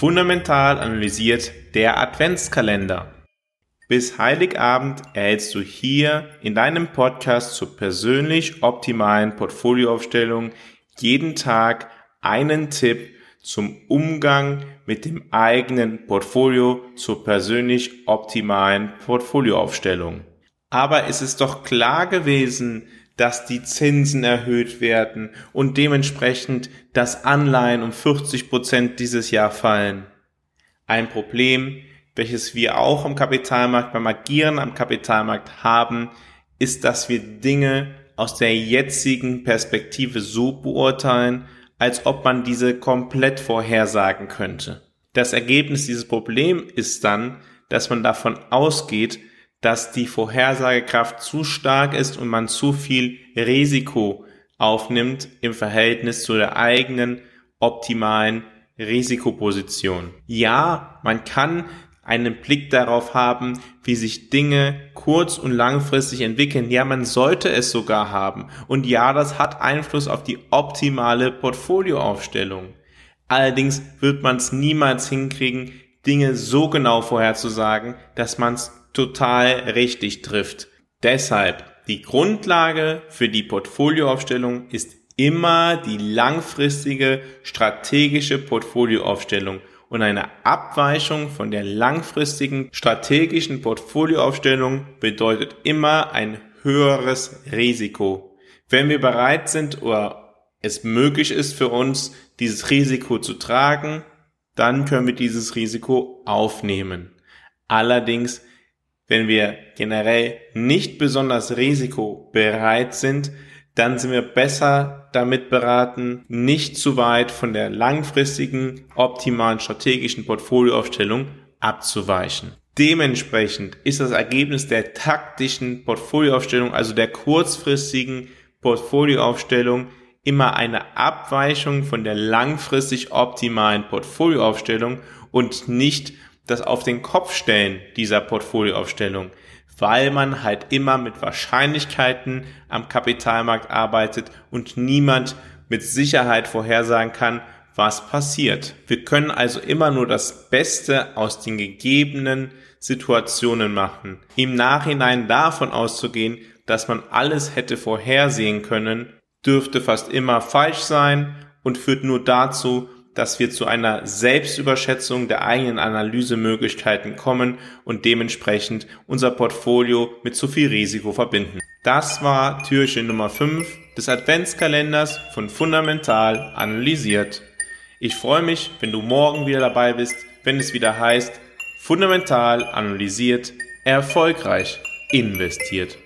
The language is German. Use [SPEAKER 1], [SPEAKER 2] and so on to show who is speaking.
[SPEAKER 1] Fundamental analysiert der Adventskalender. Bis Heiligabend erhältst du hier in deinem Podcast zur persönlich optimalen Portfolioaufstellung jeden Tag einen Tipp zum Umgang mit dem eigenen Portfolio zur persönlich optimalen Portfolioaufstellung. Aber es ist doch klar gewesen, dass die Zinsen erhöht werden und dementsprechend, dass Anleihen um 40 Prozent dieses Jahr fallen. Ein Problem, welches wir auch am Kapitalmarkt beim Agieren am Kapitalmarkt haben, ist, dass wir Dinge aus der jetzigen Perspektive so beurteilen, als ob man diese komplett vorhersagen könnte. Das Ergebnis dieses Problems ist dann, dass man davon ausgeht, dass die Vorhersagekraft zu stark ist und man zu viel Risiko aufnimmt im Verhältnis zu der eigenen optimalen Risikoposition. Ja, man kann einen Blick darauf haben, wie sich Dinge kurz- und langfristig entwickeln. Ja, man sollte es sogar haben. Und ja, das hat Einfluss auf die optimale Portfolioaufstellung. Allerdings wird man es niemals hinkriegen, Dinge so genau vorherzusagen, dass man es total richtig trifft. Deshalb, die Grundlage für die Portfolioaufstellung ist immer die langfristige strategische Portfolioaufstellung und eine Abweichung von der langfristigen strategischen Portfolioaufstellung bedeutet immer ein höheres Risiko. Wenn wir bereit sind oder es möglich ist für uns, dieses Risiko zu tragen, dann können wir dieses Risiko aufnehmen. Allerdings wenn wir generell nicht besonders risikobereit sind, dann sind wir besser damit beraten, nicht zu weit von der langfristigen, optimalen strategischen Portfolioaufstellung abzuweichen. Dementsprechend ist das Ergebnis der taktischen Portfolioaufstellung, also der kurzfristigen Portfolioaufstellung, immer eine Abweichung von der langfristig optimalen Portfolioaufstellung und nicht das auf den Kopf stellen dieser Portfolioaufstellung, weil man halt immer mit Wahrscheinlichkeiten am Kapitalmarkt arbeitet und niemand mit Sicherheit vorhersagen kann, was passiert. Wir können also immer nur das Beste aus den gegebenen Situationen machen. Im Nachhinein davon auszugehen, dass man alles hätte vorhersehen können, dürfte fast immer falsch sein und führt nur dazu, dass wir zu einer Selbstüberschätzung der eigenen Analysemöglichkeiten kommen und dementsprechend unser Portfolio mit zu viel Risiko verbinden. Das war Türchen Nummer 5 des Adventskalenders von Fundamental analysiert. Ich freue mich, wenn du morgen wieder dabei bist, wenn es wieder heißt, Fundamental analysiert, erfolgreich investiert.